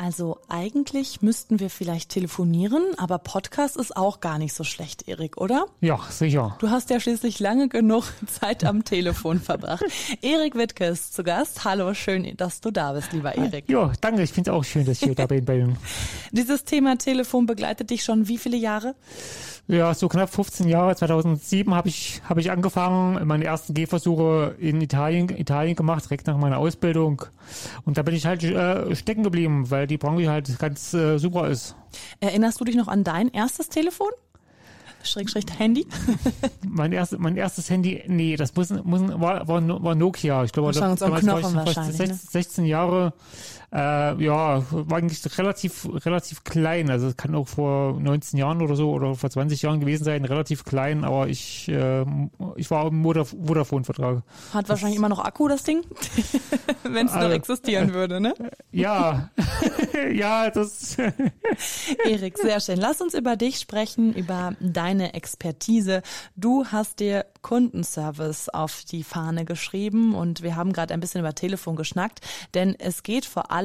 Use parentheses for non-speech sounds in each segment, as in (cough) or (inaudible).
Also eigentlich müssten wir vielleicht telefonieren, aber Podcast ist auch gar nicht so schlecht, Erik, oder? Ja, sicher. Du hast ja schließlich lange genug (laughs) Zeit am Telefon verbracht. Erik Wittke ist zu Gast. Hallo, schön, dass du da bist, lieber Erik. Ja, danke. Ich finde es auch schön, dass ich da bin bei Ihnen. (laughs) Dieses Thema Telefon begleitet dich schon wie viele Jahre? Ja, so knapp 15 Jahre. 2007 habe ich, habe ich angefangen, meine ersten Gehversuche in Italien, Italien gemacht, direkt nach meiner Ausbildung. Und da bin ich halt äh, stecken geblieben, weil die Branche halt ganz äh, super ist. Erinnerst du dich noch an dein erstes Telefon? Schrägstrich Handy? (laughs) mein, erst, mein erstes Handy, nee, das muss, muss, war, war, war Nokia. Ich glaube, das, damals war ich, war ich 16, 16 Jahre. Äh, ja, war eigentlich relativ, relativ klein. Also es kann auch vor 19 Jahren oder so oder vor 20 Jahren gewesen sein, relativ klein, aber ich, äh, ich war im Vodafone-Vertrag. Hat das, wahrscheinlich immer noch Akku, das Ding? (laughs) Wenn es noch existieren würde, ne? Ja, (laughs) ja, das. (laughs) Erik, sehr schön. Lass uns über dich sprechen, über deine Expertise. Du hast dir Kundenservice auf die Fahne geschrieben und wir haben gerade ein bisschen über Telefon geschnackt, denn es geht vor allem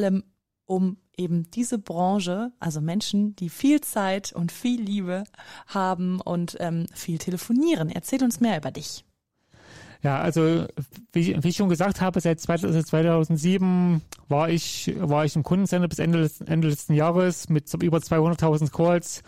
um eben diese Branche, also Menschen, die viel Zeit und viel Liebe haben und ähm, viel telefonieren. Erzähl uns mehr über dich. Ja, also wie, wie ich schon gesagt habe, seit 2007 war ich war ich im Kundencenter bis Ende, Ende letzten Jahres mit über 200.000 Calls.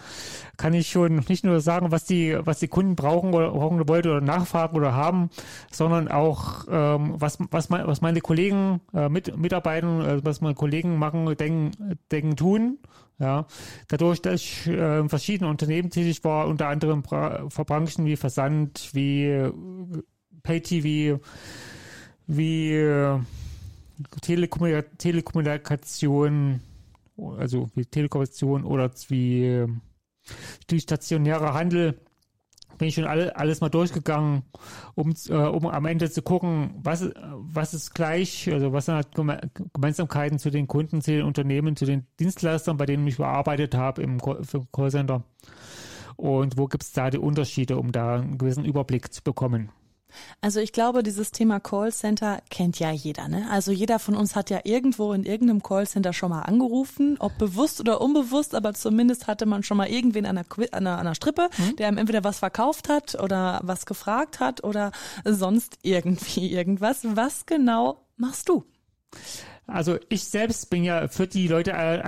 Kann ich schon nicht nur sagen, was die was die Kunden brauchen oder brauchen wollen oder nachfragen oder haben, sondern auch ähm, was was mein, was meine Kollegen äh, mit mitarbeiten, äh, was meine Kollegen machen, denken, denken tun. Ja, dadurch, dass ich äh, in verschiedenen Unternehmen tätig war, unter anderem Bra Branchen wie Versand, wie Pay-TV, wie äh, Telekommunika Telekommunikation, also wie Telekommunikation oder wie äh, die stationäre Handel, bin ich schon alle, alles mal durchgegangen, um, äh, um am Ende zu gucken, was, was ist gleich, also was sind halt Gemeinsamkeiten zu den Kunden, zu den Unternehmen, zu den Dienstleistern, bei denen ich gearbeitet habe im Callcenter. Und wo gibt es da die Unterschiede, um da einen gewissen Überblick zu bekommen? Also ich glaube, dieses Thema Callcenter kennt ja jeder. Ne? Also jeder von uns hat ja irgendwo in irgendeinem Callcenter schon mal angerufen, ob bewusst oder unbewusst, aber zumindest hatte man schon mal irgendwen an einer, an einer, an einer Strippe, mhm. der einem entweder was verkauft hat oder was gefragt hat oder sonst irgendwie (laughs) irgendwas. Was genau machst du? Also ich selbst bin ja für die Leute äh,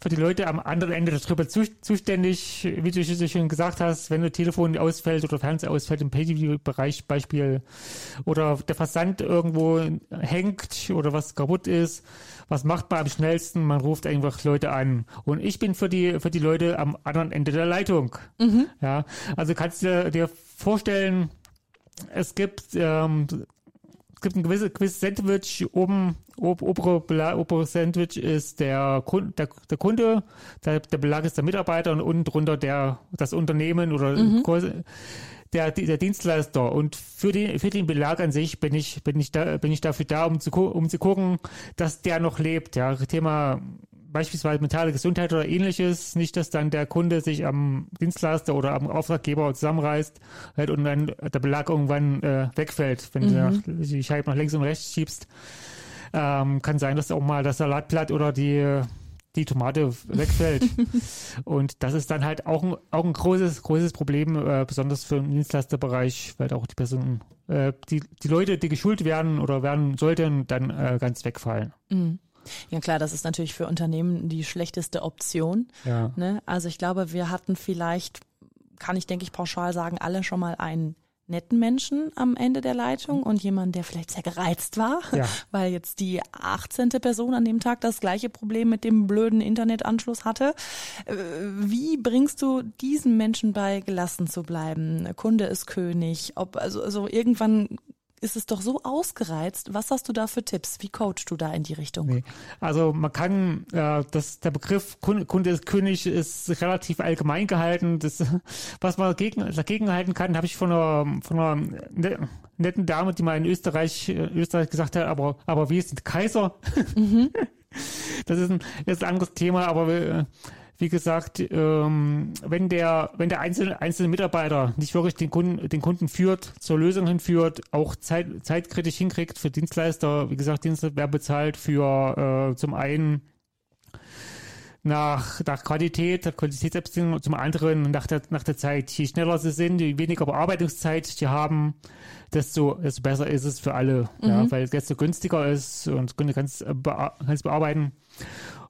für die Leute am anderen Ende der Strippe zuständig, wie du schon gesagt hast, wenn ein Telefon ausfällt oder Fernseher ausfällt im Pay-TV-Bereich Beispiel oder der Versand irgendwo hängt oder was kaputt ist, was macht man am schnellsten? Man ruft einfach Leute an und ich bin für die für die Leute am anderen Ende der Leitung. Mhm. Ja, also kannst du dir vorstellen, es gibt ähm, es gibt ein gewisses, gewisses Sandwich oben, ob, obere, obere Sandwich ist der, Kunde, der, der Kunde, der, der Belag ist der Mitarbeiter und unten drunter der, das Unternehmen oder mhm. der, der Dienstleister. Und für den, für den Belag an sich bin ich, bin ich da, bin ich dafür da, um zu, um zu gucken, dass der noch lebt. Ja, Thema beispielsweise mentale Gesundheit oder ähnliches, nicht, dass dann der Kunde sich am Dienstleister oder am Auftraggeber zusammenreißt halt, und dann der Belag irgendwann äh, wegfällt, wenn mhm. du die Scheibe nach links und rechts schiebst. Ähm, kann sein, dass auch mal das Salatblatt oder die die Tomate wegfällt. (laughs) und das ist dann halt auch ein, auch ein großes, großes Problem, äh, besonders für den Dienstleisterbereich, weil auch die Personen, äh, die, die Leute, die geschult werden oder werden sollten, dann äh, ganz wegfallen. Mhm. Ja klar, das ist natürlich für Unternehmen die schlechteste Option. Ja. Ne? Also ich glaube, wir hatten vielleicht, kann ich denke ich pauschal sagen, alle schon mal einen netten Menschen am Ende der Leitung und jemand, der vielleicht sehr gereizt war, ja. (laughs) weil jetzt die 18. Person an dem Tag das gleiche Problem mit dem blöden Internetanschluss hatte. Äh, wie bringst du diesen Menschen bei, gelassen zu bleiben? Kunde ist König. Ob, also, also irgendwann ist es doch so ausgereizt. Was hast du da für Tipps? Wie coachst du da in die Richtung? Nee. Also man kann, äh, das, der Begriff Kunde, Kunde ist König ist relativ allgemein gehalten. Das, (laughs) was man dagegen, dagegen halten kann, habe ich von einer, von einer ne, netten Dame, die mal in Österreich, äh, Österreich gesagt hat, aber, aber wie ist der Kaiser? Mhm. (laughs) Das ist ein, ist ein anderes Thema, aber äh, wie gesagt, ähm, wenn der, wenn der einzelne, einzelne Mitarbeiter nicht wirklich den Kunden, den Kunden führt, zur Lösung hinführt, auch zeit, zeitkritisch hinkriegt für Dienstleister, wie gesagt, Dienstleister wer bezahlt für äh, zum einen nach, nach Qualität, Qualitätsabstimmung, zum anderen nach der, nach der Zeit. Je schneller sie sind, je weniger Bearbeitungszeit sie haben, desto, desto besser ist es für alle, mhm. ja, weil es desto günstiger ist und Kunde kann es bearbeiten.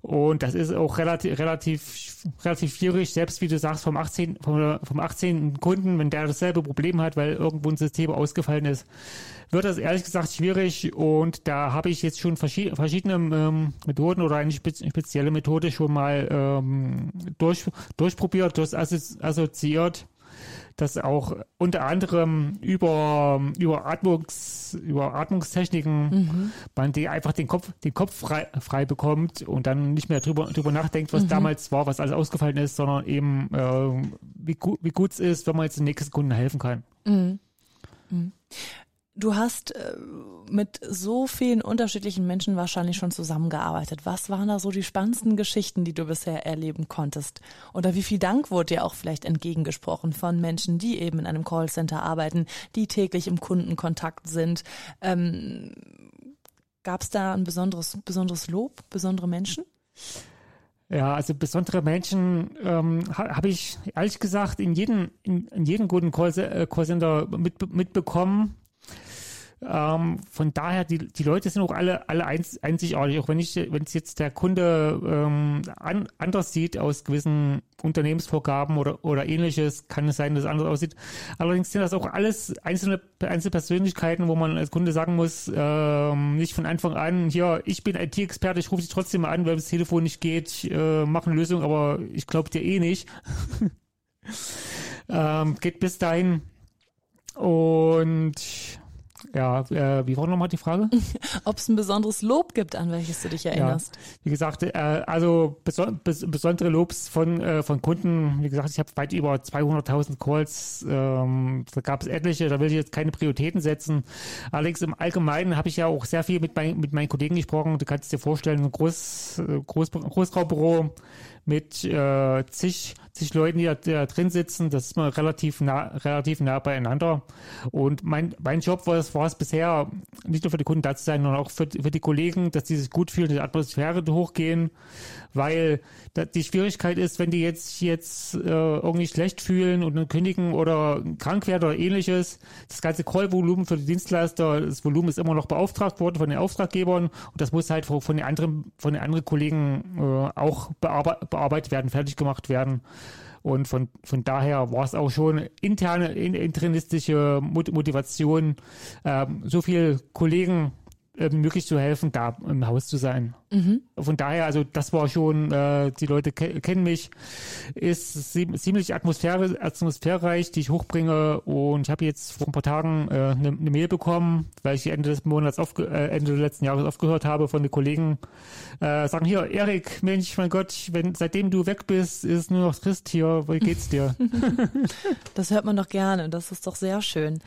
Und das ist auch relativ, relativ, relativ schwierig, selbst wie du sagst, vom 18, vom, vom 18. Kunden, wenn der dasselbe Problem hat, weil irgendwo ein System ausgefallen ist, wird das ehrlich gesagt schwierig. Und da habe ich jetzt schon verschiedene, verschiedene ähm, Methoden oder eine spezielle Methode schon mal ähm, durch, durchprobiert, durchassoziiert dass auch unter anderem über, über, Atmungs, über Atmungstechniken mhm. man die einfach den Kopf, den Kopf frei, frei bekommt und dann nicht mehr drüber, drüber nachdenkt, was mhm. damals war, was alles ausgefallen ist, sondern eben äh, wie, wie gut es ist, wenn man jetzt den nächsten Kunden helfen kann. Mhm. Du hast äh, mit so vielen unterschiedlichen Menschen wahrscheinlich schon zusammengearbeitet. Was waren da so die spannendsten Geschichten, die du bisher erleben konntest? Oder wie viel Dank wurde dir auch vielleicht entgegengesprochen von Menschen, die eben in einem Callcenter arbeiten, die täglich im Kundenkontakt sind? Ähm, Gab es da ein besonderes, besonderes Lob, besondere Menschen? Ja, also besondere Menschen ähm, ha, habe ich ehrlich gesagt in jedem, in, in jedem guten äh, Callcenter mit, mitbekommen. Ähm, von daher, die, die Leute sind auch alle, alle einzigartig, auch wenn ich, wenn es jetzt der Kunde ähm, an, anders sieht aus gewissen Unternehmensvorgaben oder, oder ähnliches, kann es sein, dass es anders aussieht. Allerdings sind das auch alles einzelne, einzelne Persönlichkeiten, wo man als Kunde sagen muss, ähm, nicht von Anfang an, hier, ich bin IT-Experte, ich rufe dich trotzdem mal an, weil das Telefon nicht geht, ich, äh, mache eine Lösung, aber ich glaube dir eh nicht. (laughs) ähm, geht bis dahin. Und ja, äh, wie war nochmal die Frage? (laughs) Ob es ein besonderes Lob gibt, an welches du dich erinnerst. Ja, wie gesagt, äh, also beson bes besondere Lobs von, äh, von Kunden. Wie gesagt, ich habe weit über 200.000 Calls. Ähm, da gab es etliche, da will ich jetzt keine Prioritäten setzen. Allerdings im Allgemeinen habe ich ja auch sehr viel mit, mein, mit meinen Kollegen gesprochen. Du kannst dir vorstellen, ein Groß, äh, Groß, Großraumbüro mit äh, zig, zig Leuten, die da, die da drin sitzen. Das ist mal relativ nah, relativ nah beieinander. Und mein, mein Job war es, war es bisher, nicht nur für die Kunden da zu sein, sondern auch für, für die Kollegen, dass die sich gut fühlen, die Atmosphäre hochgehen, weil da, die Schwierigkeit ist, wenn die jetzt, jetzt äh, irgendwie schlecht fühlen und kündigen oder krank werden oder ähnliches, das ganze Call-Volumen für die Dienstleister, das Volumen ist immer noch beauftragt worden von den Auftraggebern und das muss halt von den anderen, von den anderen Kollegen äh, auch bearbeitet bearbeitet werden, fertig gemacht werden. Und von, von daher war es auch schon interne, intrinistische Motivation, ähm, so viele Kollegen äh, möglich zu helfen, da im Haus zu sein. Mhm. Von daher, also das war schon, äh, die Leute ke kennen mich, ist ziemlich atmosphäre, atmosphärreich, die ich hochbringe und ich habe jetzt vor ein paar Tagen eine äh, ne, ne Mail bekommen, weil ich Ende des Monats, aufge äh, Ende des letzten Jahres aufgehört habe von den Kollegen, äh, sagen hier, Erik, Mensch, mein Gott, wenn seitdem du weg bist, ist nur noch trist hier, wie geht's dir? (laughs) das hört man doch gerne, das ist doch sehr schön.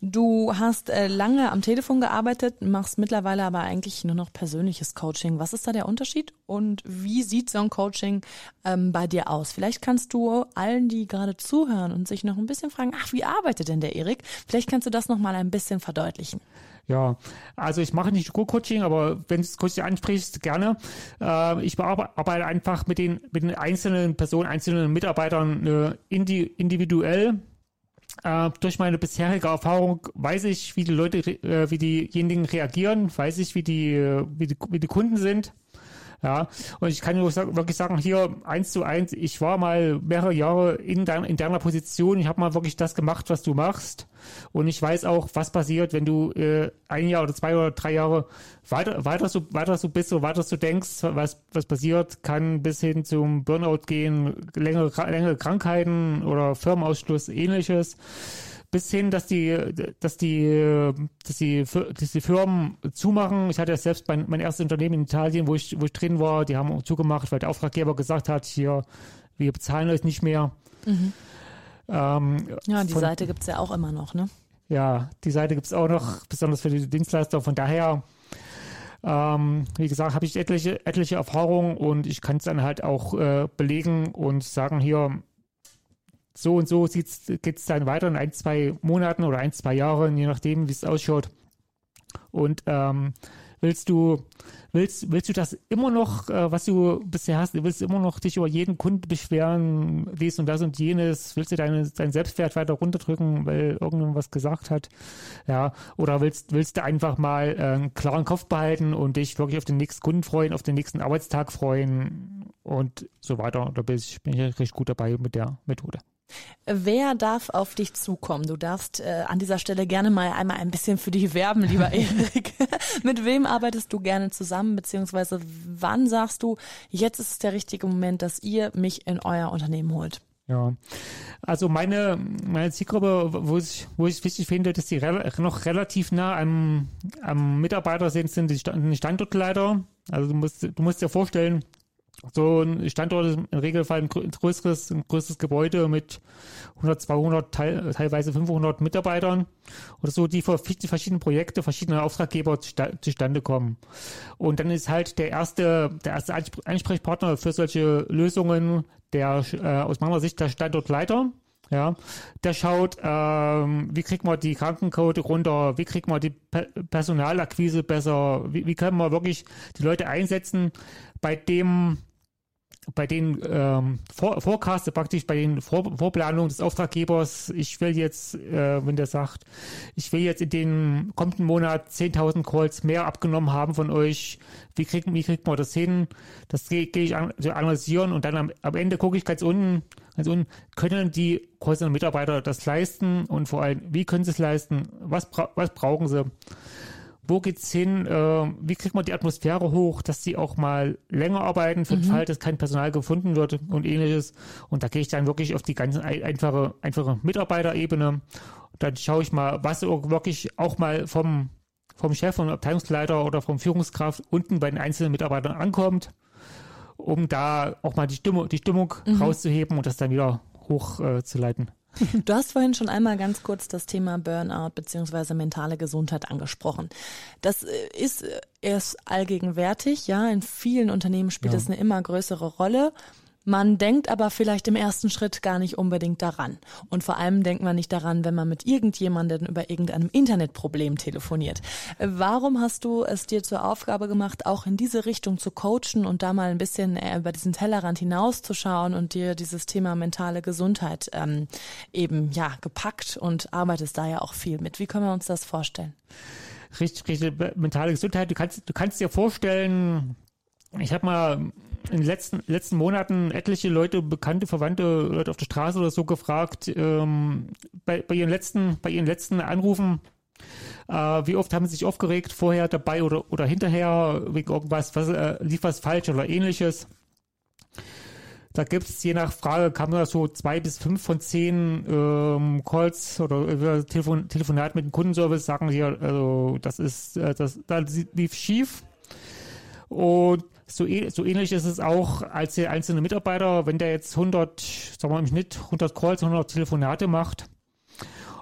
Du hast äh, lange am Telefon gearbeitet, machst mittlerweile aber eigentlich nur noch persönliches Coaching. Was ist da der Unterschied und wie sieht so ein Coaching ähm, bei dir aus? Vielleicht kannst du allen, die gerade zuhören und sich noch ein bisschen fragen, ach, wie arbeitet denn der Erik? Vielleicht kannst du das noch mal ein bisschen verdeutlichen. Ja, also ich mache nicht Co-Coaching, aber wenn du es kurz ansprichst, gerne. Äh, ich arbeite einfach mit den, mit den einzelnen Personen, einzelnen Mitarbeitern äh, indi individuell äh, durch meine bisherige Erfahrung weiß ich, wie die Leute, äh, wie diejenigen reagieren, weiß ich, wie die, wie die, wie die Kunden sind. Ja, und ich kann nur wirklich sagen, hier eins zu eins, ich war mal mehrere Jahre in, dein, in deiner Position, ich habe mal wirklich das gemacht, was du machst. Und ich weiß auch, was passiert, wenn du äh, ein Jahr oder zwei oder drei Jahre weiter, weiter, so, weiter so bist, so weiter so denkst, was, was passiert, kann bis hin zum Burnout gehen, längere, längere Krankheiten oder Firmenausschluss, ähnliches bis hin, dass die, dass die, dass die, dass die Firmen zumachen. Ich hatte ja selbst mein, mein erstes Unternehmen in Italien, wo ich, wo ich drin war, die haben zugemacht, weil der Auftraggeber gesagt hat, hier, wir bezahlen euch nicht mehr. Mhm. Ähm, ja, die von, Seite gibt's ja auch immer noch, ne? Ja, die Seite gibt's auch noch, besonders für die Dienstleister. Von daher, ähm, wie gesagt, habe ich etliche, etliche Erfahrungen und ich kann es dann halt auch äh, belegen und sagen hier, so und so geht es dann weiter in ein, zwei Monaten oder ein, zwei Jahren, je nachdem, wie es ausschaut. Und ähm, willst du, willst, willst du das immer noch, äh, was du bisher hast, willst du immer noch dich über jeden Kunden beschweren, dies und das und jenes, willst du deine, deinen Selbstwert weiter runterdrücken, weil irgendjemand was gesagt hat, ja, oder willst, willst du einfach mal äh, einen klaren Kopf behalten und dich wirklich auf den nächsten Kunden freuen, auf den nächsten Arbeitstag freuen und so weiter. Da bin ich, bin ich recht gut dabei mit der Methode. Wer darf auf dich zukommen? Du darfst äh, an dieser Stelle gerne mal einmal ein bisschen für dich werben, lieber (laughs) Erik. Mit wem arbeitest du gerne zusammen, beziehungsweise wann sagst du, jetzt ist es der richtige Moment, dass ihr mich in euer Unternehmen holt? Ja, also meine, meine Zielgruppe, wo ich, wo ich wichtig finde, dass die re noch relativ nah am, am Mitarbeiter sind, sind die Standortleiter. Also du musst, du musst dir vorstellen, so ein Standort ist im Regelfall ein größeres, ein größeres Gebäude mit 100, 200, teilweise 500 Mitarbeitern oder so, die für verschiedene Projekte, verschiedene Auftraggeber zustande kommen. Und dann ist halt der erste, der erste Ansprechpartner für solche Lösungen, der äh, aus meiner Sicht der Standortleiter. Ja, der schaut, ähm, wie kriegt man die Krankenquote runter, wie kriegt man die Personalakquise besser, wie, wie können wir wirklich die Leute einsetzen, bei dem bei den ähm, Vor Forecasts, praktisch bei den Vor Vorplanungen des Auftraggebers, ich will jetzt, äh, wenn der sagt, ich will jetzt in den kommenden Monat 10.000 Calls mehr abgenommen haben von euch, wie kriegt, wie kriegt man das hin? Das gehe geh ich an, analysieren und dann am, am Ende gucke ich ganz unten, ganz unten, können die Callcenter Mitarbeiter das leisten und vor allem, wie können sie es leisten? Was, bra was brauchen sie? Wo geht's hin, äh, wie kriegt man die Atmosphäre hoch, dass sie auch mal länger arbeiten für den mhm. Fall, dass kein Personal gefunden wird und ähnliches. Und da gehe ich dann wirklich auf die ganz einfache, einfache Mitarbeiterebene. Dann schaue ich mal, was wirklich auch mal vom, vom Chef und Abteilungsleiter oder vom Führungskraft unten bei den einzelnen Mitarbeitern ankommt, um da auch mal die Stimmung, die Stimmung mhm. rauszuheben und das dann wieder hochzuleiten. Äh, Du hast vorhin schon einmal ganz kurz das Thema Burnout beziehungsweise mentale Gesundheit angesprochen. Das äh, ist äh, erst allgegenwärtig, ja. In vielen Unternehmen spielt es eine immer größere Rolle. Man denkt aber vielleicht im ersten Schritt gar nicht unbedingt daran. Und vor allem denkt man nicht daran, wenn man mit irgendjemandem über irgendeinem Internetproblem telefoniert. Warum hast du es dir zur Aufgabe gemacht, auch in diese Richtung zu coachen und da mal ein bisschen äh, über diesen Tellerrand hinauszuschauen und dir dieses Thema mentale Gesundheit ähm, eben ja gepackt und arbeitest da ja auch viel mit. Wie können wir uns das vorstellen? Richtig, richtig, mentale Gesundheit. Du kannst, du kannst dir vorstellen, ich habe mal in den letzten, letzten Monaten etliche Leute, bekannte, verwandte Leute auf der Straße oder so gefragt, ähm, bei, bei ihren letzten, bei ihren letzten Anrufen, äh, wie oft haben sie sich aufgeregt, vorher, dabei oder, oder hinterher, wegen irgendwas, was, äh, lief was falsch oder ähnliches. Da gibt es je nach Frage, kam da so zwei bis fünf von zehn ähm, Calls oder äh, Telefon, Telefonat mit dem Kundenservice, sagen sie, also das ist, äh, das, da lief schief. Und so, so ähnlich ist es auch als der einzelne Mitarbeiter, wenn der jetzt 100, sagen wir im Schnitt 100 Calls, 100 Telefonate macht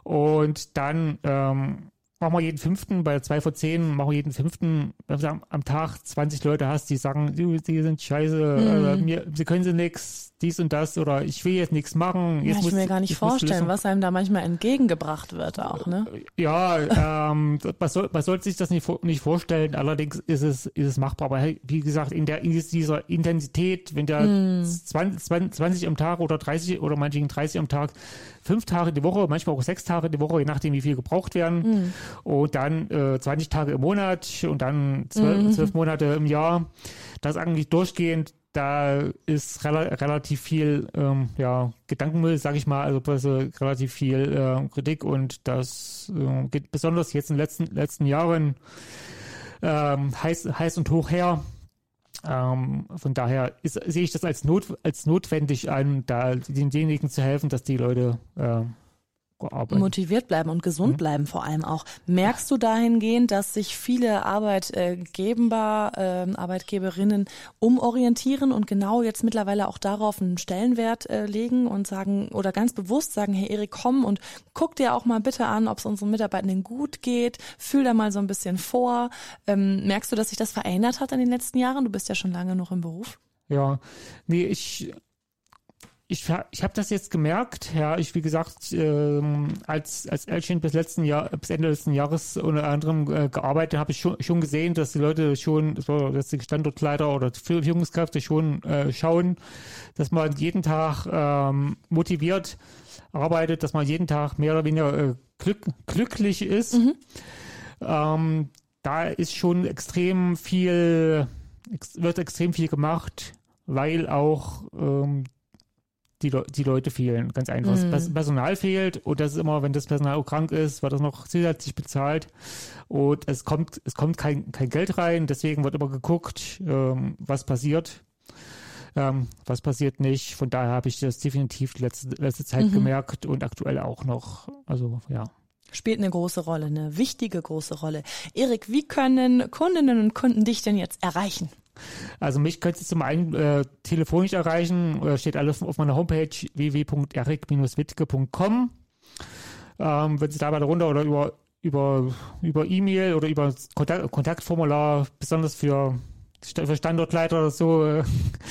und dann ähm, machen wir jeden fünften, bei zwei vor zehn machen wir jeden fünften, wenn du am Tag 20 Leute hast, die sagen, die, die sind scheiße, mhm. äh, mir, sie können sie nix, dies und das oder ich will jetzt nichts machen. Jetzt ja, ich muss, mir gar nicht vorstellen, was einem da manchmal entgegengebracht wird auch, ne? Ja, ähm, man, soll, man sollte sich das nicht, nicht vorstellen, allerdings ist es, ist es machbar. Aber wie gesagt, in, der, in dieser Intensität, wenn der hm. 20, 20 am Tag oder 30 oder manchen 30 am Tag, fünf Tage die Woche, manchmal auch sechs Tage die Woche, je nachdem, wie viel gebraucht werden. Hm. Und dann äh, 20 Tage im Monat und dann zwölf, mhm. zwölf Monate im Jahr. Das eigentlich durchgehend da ist rel relativ viel ähm, ja, Gedankenmüll, sage ich mal, also, also relativ viel äh, Kritik und das äh, geht besonders jetzt in den letzten, letzten Jahren ähm, heiß, heiß und hoch her. Ähm, von daher ist, sehe ich das als, not, als notwendig an, da denjenigen zu helfen, dass die Leute äh, gearbeitet. Motiviert bleiben und gesund Mhm. bleiben vor allem auch. Merkst du dahingehend, dass sich viele Arbeitgeber, äh, Arbeitgeberinnen umorientieren und genau jetzt mittlerweile auch darauf einen Stellenwert äh, legen und sagen oder ganz bewusst sagen, hey Erik, komm und guck dir auch mal bitte an, ob es unseren Mitarbeitenden gut geht, fühl da mal so ein bisschen vor. Ähm, merkst du, dass sich das verändert hat in den letzten Jahren? Du bist ja schon lange noch im Beruf. Ja, nee, ich, ich, ich habe das jetzt gemerkt, ja, ich, wie gesagt, ähm, als, als Elchen bis letzten Jahr, bis Ende letzten Jahres unter anderem äh, gearbeitet, habe ich schon, schon gesehen, dass die Leute schon, dass die Standortleiter oder Führungskräfte schon äh, schauen, dass man jeden Tag ähm, motiviert arbeitet, dass man jeden Tag mehr oder weniger äh, glück, glücklich ist. Ähm, da ist schon extrem viel, wird extrem viel gemacht, weil auch ähm, die, Le die Leute fehlen, ganz einfach. Das Pers Personal fehlt und das ist immer, wenn das Personal auch krank ist, wird das noch zusätzlich bezahlt und es kommt, es kommt kein, kein Geld rein, deswegen wird immer geguckt, ähm, was passiert. Ähm, was passiert nicht. Von daher habe ich das definitiv die letzte, letzte Zeit gemerkt und aktuell auch noch. Also ja. Spielt eine große Rolle, eine wichtige große Rolle. Erik, wie können Kundinnen und Kunden dich denn jetzt erreichen? Also mich könnt ihr zum einen äh, telefonisch erreichen, äh, steht alles auf meiner Homepage www.erik-wittke.com. Ähm, wenn Sie da weiter runter oder über über über E-Mail oder über Kontakt, Kontaktformular, besonders für, für Standortleiter oder so, äh,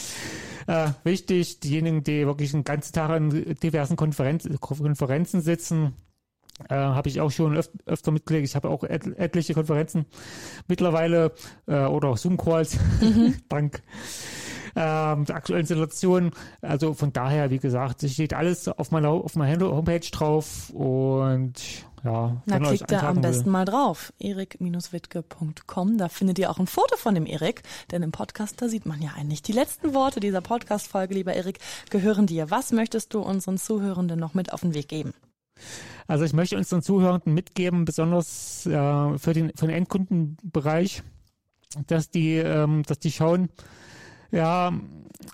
(laughs) äh, wichtig. Diejenigen, die wirklich den ganzen Tag in diversen Konferenz, Konferenzen sitzen, äh, habe ich auch schon öf öfter mitgelegt. Ich habe auch et etliche Konferenzen mittlerweile äh, oder auch Zoom-Calls, (laughs) dank ähm, der aktuellen Situation. Also von daher, wie gesagt, es steht alles auf meiner, auf meiner Homepage drauf und ja, Na, klickt da am will. besten mal drauf. erik-wittke.com. Da findet ihr auch ein Foto von dem Erik, denn im Podcast, da sieht man ja eigentlich. Die letzten Worte dieser Podcast-Folge, lieber Erik, gehören dir. Was möchtest du unseren Zuhörenden noch mit auf den Weg geben? Also ich möchte unseren Zuhörenden mitgeben, besonders äh, für den für den Endkundenbereich, dass die ähm, dass die schauen, ja,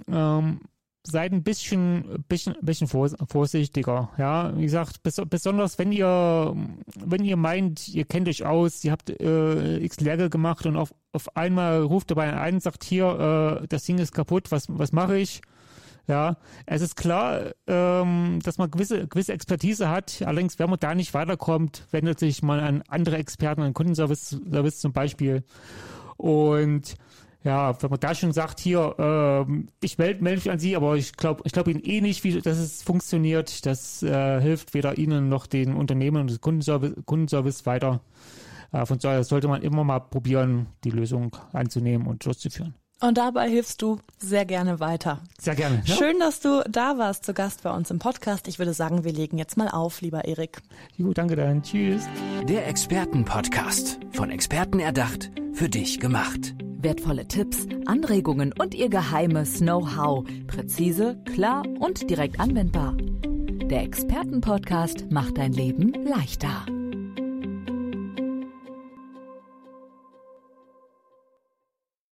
ähm, seid ein bisschen bisschen bisschen vors vorsichtiger, ja, wie gesagt, bes besonders wenn ihr wenn ihr meint, ihr kennt euch aus, ihr habt äh, x Lehrgänge gemacht und auf auf einmal ruft dabei ein und sagt hier, äh, das Ding ist kaputt, was was mache ich? Ja, es ist klar, ähm, dass man gewisse, gewisse Expertise hat. Allerdings, wenn man da nicht weiterkommt, wendet sich man an andere Experten, an Kundenservice Service zum Beispiel. Und ja, wenn man da schon sagt, hier, ähm, ich melde meld mich an Sie, aber ich glaube ich glaube Ihnen eh nicht, wie dass es funktioniert. Das äh, hilft weder Ihnen noch den Unternehmen und dem Kundenservice, Kundenservice weiter. Äh, von daher sollte man immer mal probieren, die Lösung anzunehmen und durchzuführen. Und dabei hilfst du sehr gerne weiter. Sehr gerne. Ja? Schön, dass du da warst, zu Gast bei uns im Podcast. Ich würde sagen, wir legen jetzt mal auf, lieber Erik. Jo, danke dann. Tschüss. Der Expertenpodcast. Von Experten erdacht, für dich gemacht. Wertvolle Tipps, Anregungen und ihr geheimes Know-how. Präzise, klar und direkt anwendbar. Der Expertenpodcast macht dein Leben leichter.